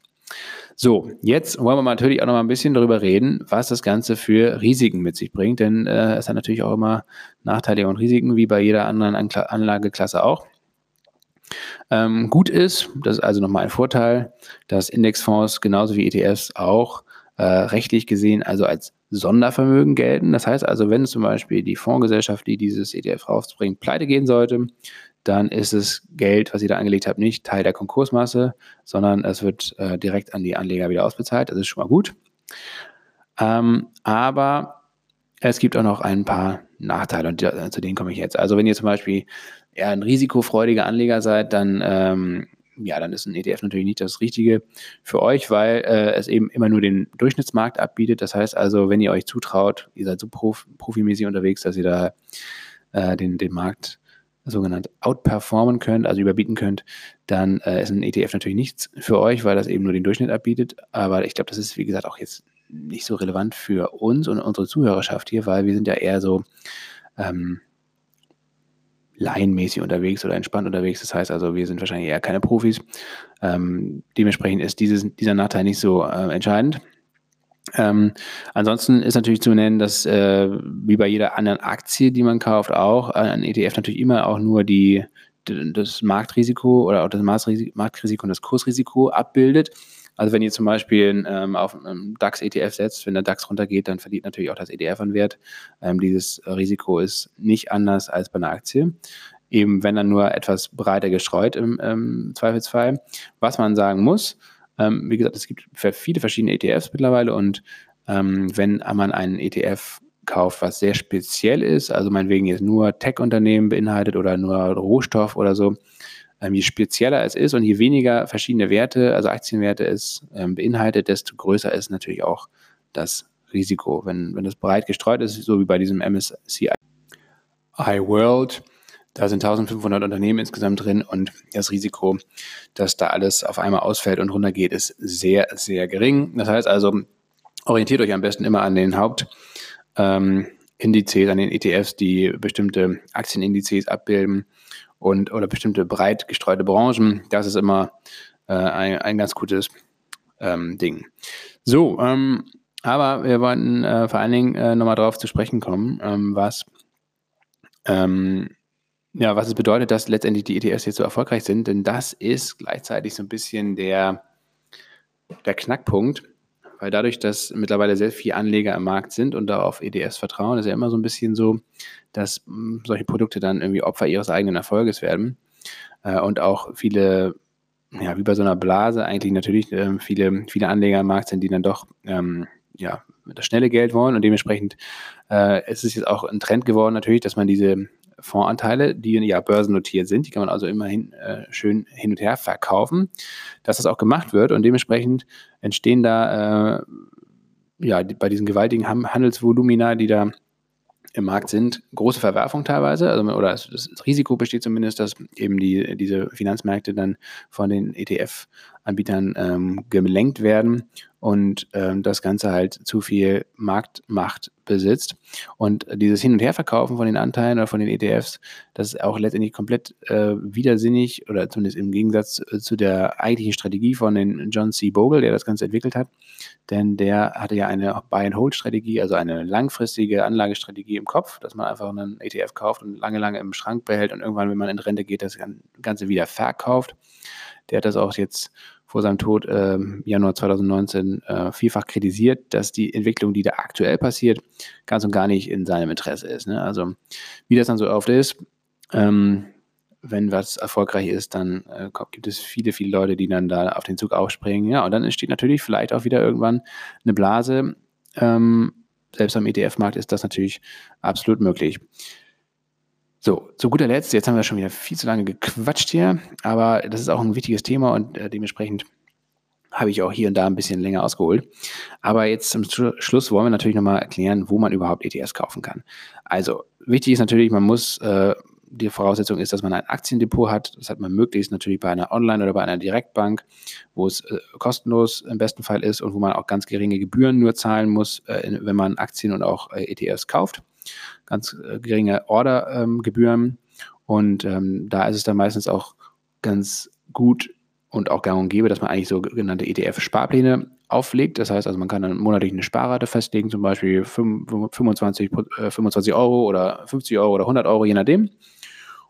So, jetzt wollen wir natürlich auch noch mal ein bisschen darüber reden, was das Ganze für Risiken mit sich bringt, denn äh, es hat natürlich auch immer Nachteile und Risiken, wie bei jeder anderen Anlageklasse auch. Ähm, gut ist, das ist also nochmal ein Vorteil, dass Indexfonds genauso wie ETFs auch äh, rechtlich gesehen also als Sondervermögen gelten. Das heißt also, wenn zum Beispiel die Fondsgesellschaft, die dieses ETF rausbringt, pleite gehen sollte, dann ist das Geld, was ihr da angelegt habt, nicht Teil der Konkursmasse, sondern es wird äh, direkt an die Anleger wieder ausbezahlt. Das ist schon mal gut. Ähm, aber es gibt auch noch ein paar Nachteile und zu denen komme ich jetzt. Also wenn ihr zum Beispiel eher ein risikofreudiger Anleger seid, dann ähm, ja, dann ist ein ETF natürlich nicht das Richtige für euch, weil äh, es eben immer nur den Durchschnittsmarkt abbietet. Das heißt also, wenn ihr euch zutraut, ihr seid so prof profimäßig unterwegs, dass ihr da äh, den, den Markt sogenannt outperformen könnt, also überbieten könnt, dann äh, ist ein ETF natürlich nichts für euch, weil das eben nur den Durchschnitt abbietet. Aber ich glaube, das ist, wie gesagt, auch jetzt nicht so relevant für uns und unsere Zuhörerschaft hier, weil wir sind ja eher so ähm, laienmäßig unterwegs oder entspannt unterwegs. Das heißt also, wir sind wahrscheinlich eher keine Profis. Ähm, dementsprechend ist dieses, dieser Nachteil nicht so äh, entscheidend. Ähm, ansonsten ist natürlich zu nennen, dass äh, wie bei jeder anderen Aktie, die man kauft, auch äh, ein ETF natürlich immer auch nur die, das Marktrisiko oder auch das Marktrisiko und das Kursrisiko abbildet. Also wenn ihr zum Beispiel ähm, auf einen DAX-ETF setzt, wenn der DAX runtergeht, dann verliert natürlich auch das ETF an Wert. Ähm, dieses Risiko ist nicht anders als bei einer Aktie. Eben wenn dann nur etwas breiter gestreut im, im Zweifelsfall. Was man sagen muss, ähm, wie gesagt, es gibt viele verschiedene ETFs mittlerweile und ähm, wenn man einen ETF kauft, was sehr speziell ist, also meinetwegen jetzt nur Tech-Unternehmen beinhaltet oder nur Rohstoff oder so, ähm, je spezieller es ist und je weniger verschiedene Werte, also Aktienwerte es ähm, beinhaltet, desto größer ist natürlich auch das Risiko. Wenn, wenn das breit gestreut ist, so wie bei diesem MSCI World, da sind 1500 Unternehmen insgesamt drin und das Risiko, dass da alles auf einmal ausfällt und runtergeht, ist sehr, sehr gering. Das heißt also, orientiert euch am besten immer an den Hauptindizes, ähm, an den ETFs, die bestimmte Aktienindizes abbilden und oder bestimmte breit gestreute Branchen. Das ist immer äh, ein, ein ganz gutes ähm, Ding. So, ähm, aber wir wollten äh, vor allen Dingen äh, nochmal darauf zu sprechen kommen, ähm, was ähm, ja, was es bedeutet, dass letztendlich die ETFs jetzt so erfolgreich sind, denn das ist gleichzeitig so ein bisschen der, der Knackpunkt, weil dadurch, dass mittlerweile sehr viele Anleger am Markt sind und da auf ETFs vertrauen, ist ja immer so ein bisschen so, dass hm, solche Produkte dann irgendwie Opfer ihres eigenen Erfolges werden. Äh, und auch viele ja, wie bei so einer Blase eigentlich natürlich äh, viele, viele Anleger im Markt sind, die dann doch ähm, ja, das schnelle Geld wollen. Und dementsprechend äh, es ist jetzt auch ein Trend geworden natürlich, dass man diese Fondsanteile, die ja börsennotiert sind, die kann man also immerhin äh, schön hin und her verkaufen, dass das auch gemacht wird und dementsprechend entstehen da äh, ja bei diesen gewaltigen Handelsvolumina, die da im Markt sind, große Verwerfung teilweise, also, oder das Risiko besteht zumindest, dass eben die, diese Finanzmärkte dann von den ETF-Anbietern ähm, gelenkt werden und ähm, das Ganze halt zu viel Marktmacht besitzt. Und dieses Hin- und Herverkaufen von den Anteilen oder von den ETFs, das ist auch letztendlich komplett äh, widersinnig oder zumindest im Gegensatz äh, zu der eigentlichen Strategie von den John C. Bogle, der das Ganze entwickelt hat. Denn der hatte ja eine Buy-and-Hold-Strategie, also eine langfristige Anlagestrategie im Kopf, dass man einfach einen ETF kauft und lange, lange im Schrank behält und irgendwann, wenn man in Rente geht, das Ganze wieder verkauft. Der hat das auch jetzt vor seinem Tod im äh, Januar 2019 äh, vielfach kritisiert, dass die Entwicklung, die da aktuell passiert, ganz und gar nicht in seinem Interesse ist. Ne? Also wie das dann so oft ist, ähm, wenn was erfolgreich ist, dann äh, gibt es viele, viele Leute, die dann da auf den Zug aufspringen. Ja, und dann entsteht natürlich vielleicht auch wieder irgendwann eine Blase. Ähm, selbst am ETF-Markt ist das natürlich absolut möglich. So, zu guter Letzt, jetzt haben wir schon wieder viel zu lange gequatscht hier, aber das ist auch ein wichtiges Thema und äh, dementsprechend habe ich auch hier und da ein bisschen länger ausgeholt. Aber jetzt zum Schluss wollen wir natürlich nochmal erklären, wo man überhaupt ETFs kaufen kann. Also, wichtig ist natürlich, man muss, äh, die Voraussetzung ist, dass man ein Aktiendepot hat. Das hat man möglichst natürlich bei einer Online- oder bei einer Direktbank, wo es äh, kostenlos im besten Fall ist und wo man auch ganz geringe Gebühren nur zahlen muss, äh, wenn man Aktien und auch äh, ETFs kauft ganz äh, geringe Ordergebühren. Ähm, und ähm, da ist es dann meistens auch ganz gut und auch gang und gäbe, dass man eigentlich sogenannte ETF-Sparpläne auflegt. Das heißt also, man kann dann monatlich eine Sparrate festlegen, zum Beispiel 25, 25 äh, Euro oder 50 Euro oder 100 Euro, je nachdem.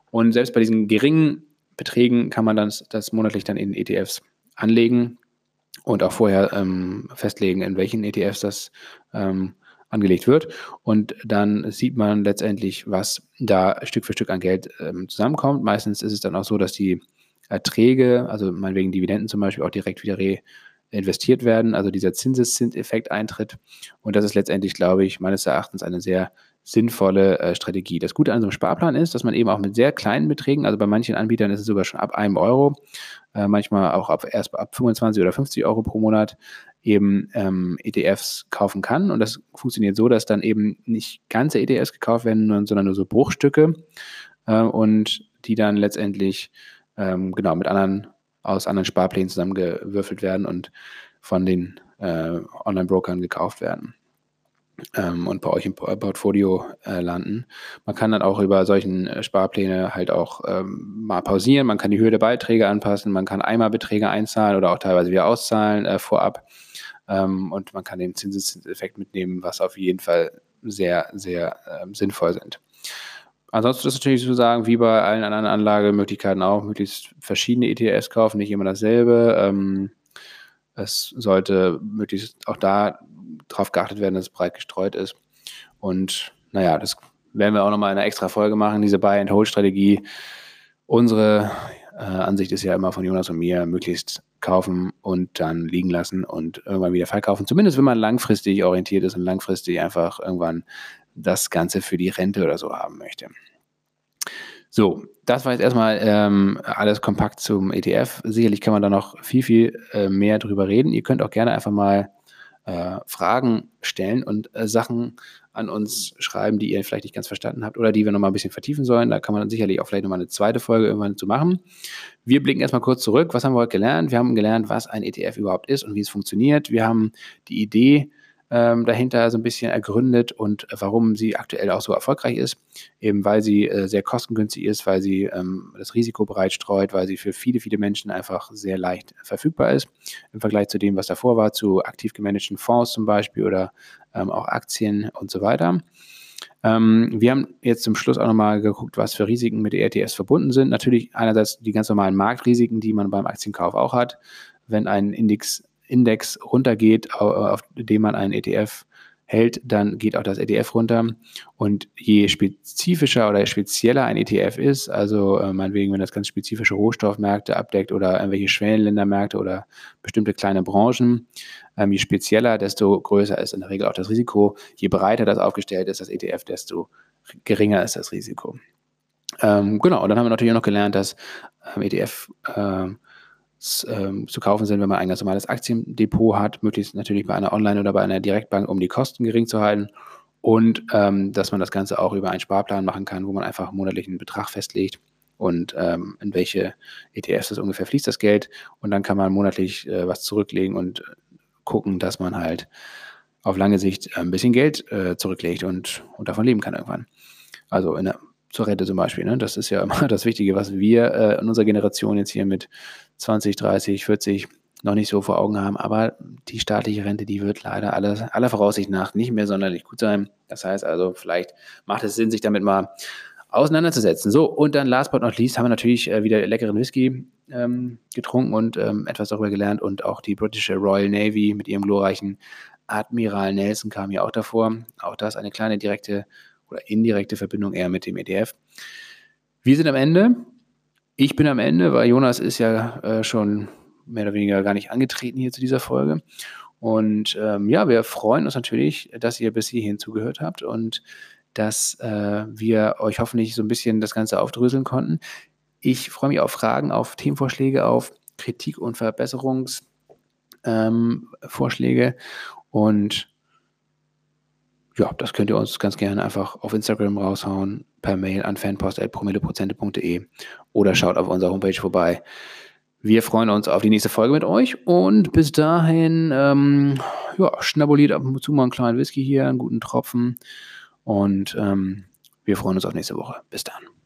Und selbst bei diesen geringen Beträgen kann man dann das, monatlich dann in ETFs anlegen und auch vorher ähm, festlegen, in welchen ETFs das ähm, angelegt wird. Und dann sieht man letztendlich, was da Stück für Stück an Geld ähm, zusammenkommt. Meistens ist es dann auch so, dass die Erträge, also meinetwegen Dividenden zum Beispiel, auch direkt wieder reinvestiert werden, also dieser Zinseszinseffekt eintritt. Und das ist letztendlich, glaube ich, meines Erachtens eine sehr sinnvolle äh, Strategie. Das Gute an so einem Sparplan ist, dass man eben auch mit sehr kleinen Beträgen, also bei manchen Anbietern ist es sogar schon ab einem Euro, äh, manchmal auch ab, erst ab 25 oder 50 Euro pro Monat, eben ähm, ETFs kaufen kann. Und das funktioniert so, dass dann eben nicht ganze ETFs gekauft werden, sondern nur so Bruchstücke äh, und die dann letztendlich ähm, genau mit anderen aus anderen Sparplänen zusammengewürfelt werden und von den äh, Online-Brokern gekauft werden ähm, und bei euch im Portfolio äh, landen. Man kann dann auch über solchen äh, Sparpläne halt auch ähm, mal pausieren, man kann die Höhe der Beiträge anpassen, man kann einmal Beträge einzahlen oder auch teilweise wieder auszahlen äh, vorab ähm, und man kann den Zinseszinseffekt mitnehmen, was auf jeden Fall sehr, sehr ähm, sinnvoll sind. Ansonsten ist natürlich so sagen, wie bei allen anderen Anlagemöglichkeiten auch, möglichst verschiedene ETFs kaufen, nicht immer dasselbe. Ähm, es sollte möglichst auch da darauf geachtet werden, dass es breit gestreut ist. Und naja, das werden wir auch nochmal in einer extra Folge machen, diese Buy-and-Hold-Strategie. Unsere äh, Ansicht ist ja immer von Jonas und mir, möglichst kaufen und dann liegen lassen und irgendwann wieder verkaufen. Zumindest wenn man langfristig orientiert ist und langfristig einfach irgendwann das Ganze für die Rente oder so haben möchte. So, das war jetzt erstmal ähm, alles kompakt zum ETF. Sicherlich kann man da noch viel, viel äh, mehr drüber reden. Ihr könnt auch gerne einfach mal äh, Fragen stellen und äh, Sachen an uns schreiben, die ihr vielleicht nicht ganz verstanden habt oder die wir nochmal ein bisschen vertiefen sollen. Da kann man dann sicherlich auch vielleicht nochmal eine zweite Folge irgendwann zu machen. Wir blicken erstmal kurz zurück. Was haben wir heute gelernt? Wir haben gelernt, was ein ETF überhaupt ist und wie es funktioniert. Wir haben die Idee ähm, dahinter so ein bisschen ergründet und warum sie aktuell auch so erfolgreich ist. Eben weil sie äh, sehr kostengünstig ist, weil sie ähm, das Risiko breit streut, weil sie für viele, viele Menschen einfach sehr leicht verfügbar ist im Vergleich zu dem, was davor war, zu aktiv gemanagten Fonds zum Beispiel oder ähm, auch Aktien und so weiter. Ähm, wir haben jetzt zum Schluss auch nochmal geguckt, was für Risiken mit ETFs verbunden sind. Natürlich einerseits die ganz normalen Marktrisiken, die man beim Aktienkauf auch hat. Wenn ein Index Index runtergeht, auf dem man einen ETF hält, dann geht auch das ETF runter. Und je spezifischer oder spezieller ein ETF ist, also äh, meinetwegen, wenn das ganz spezifische Rohstoffmärkte abdeckt oder irgendwelche Schwellenländermärkte oder bestimmte kleine Branchen, ähm, je spezieller, desto größer ist in der Regel auch das Risiko. Je breiter das aufgestellt ist, das ETF, desto geringer ist das Risiko. Ähm, genau, und dann haben wir natürlich auch noch gelernt, dass ähm, ETF ähm, ähm, zu kaufen sind, wenn man ein ganz normales Aktiendepot hat, möglichst natürlich bei einer Online- oder bei einer Direktbank, um die Kosten gering zu halten. Und ähm, dass man das Ganze auch über einen Sparplan machen kann, wo man einfach monatlich einen Betrag festlegt und ähm, in welche ETFs das ungefähr fließt, das Geld. Und dann kann man monatlich äh, was zurücklegen und gucken, dass man halt auf lange Sicht ein bisschen Geld äh, zurücklegt und, und davon leben kann irgendwann. Also in der zur Rente zum Beispiel. Ne? Das ist ja immer das Wichtige, was wir äh, in unserer Generation jetzt hier mit 20, 30, 40 noch nicht so vor Augen haben. Aber die staatliche Rente, die wird leider aller, aller Voraussicht nach nicht mehr sonderlich gut sein. Das heißt also, vielleicht macht es Sinn, sich damit mal auseinanderzusetzen. So, und dann last but not least haben wir natürlich äh, wieder leckeren Whisky ähm, getrunken und ähm, etwas darüber gelernt. Und auch die britische Royal Navy mit ihrem glorreichen Admiral Nelson kam hier auch davor. Auch das eine kleine direkte oder indirekte Verbindung eher mit dem ETF. Wir sind am Ende. Ich bin am Ende, weil Jonas ist ja äh, schon mehr oder weniger gar nicht angetreten hier zu dieser Folge. Und ähm, ja, wir freuen uns natürlich, dass ihr bis hierhin zugehört habt und dass äh, wir euch hoffentlich so ein bisschen das Ganze aufdröseln konnten. Ich freue mich auf Fragen, auf Themenvorschläge, auf Kritik und Verbesserungsvorschläge. Ähm, und ja, das könnt ihr uns ganz gerne einfach auf Instagram raushauen, per Mail an fanpost.promilleprozente.de oder schaut auf unserer Homepage vorbei. Wir freuen uns auf die nächste Folge mit euch und bis dahin, ähm, ja, schnabuliert ab und zu mal einen kleinen Whisky hier, einen guten Tropfen und ähm, wir freuen uns auf nächste Woche. Bis dann.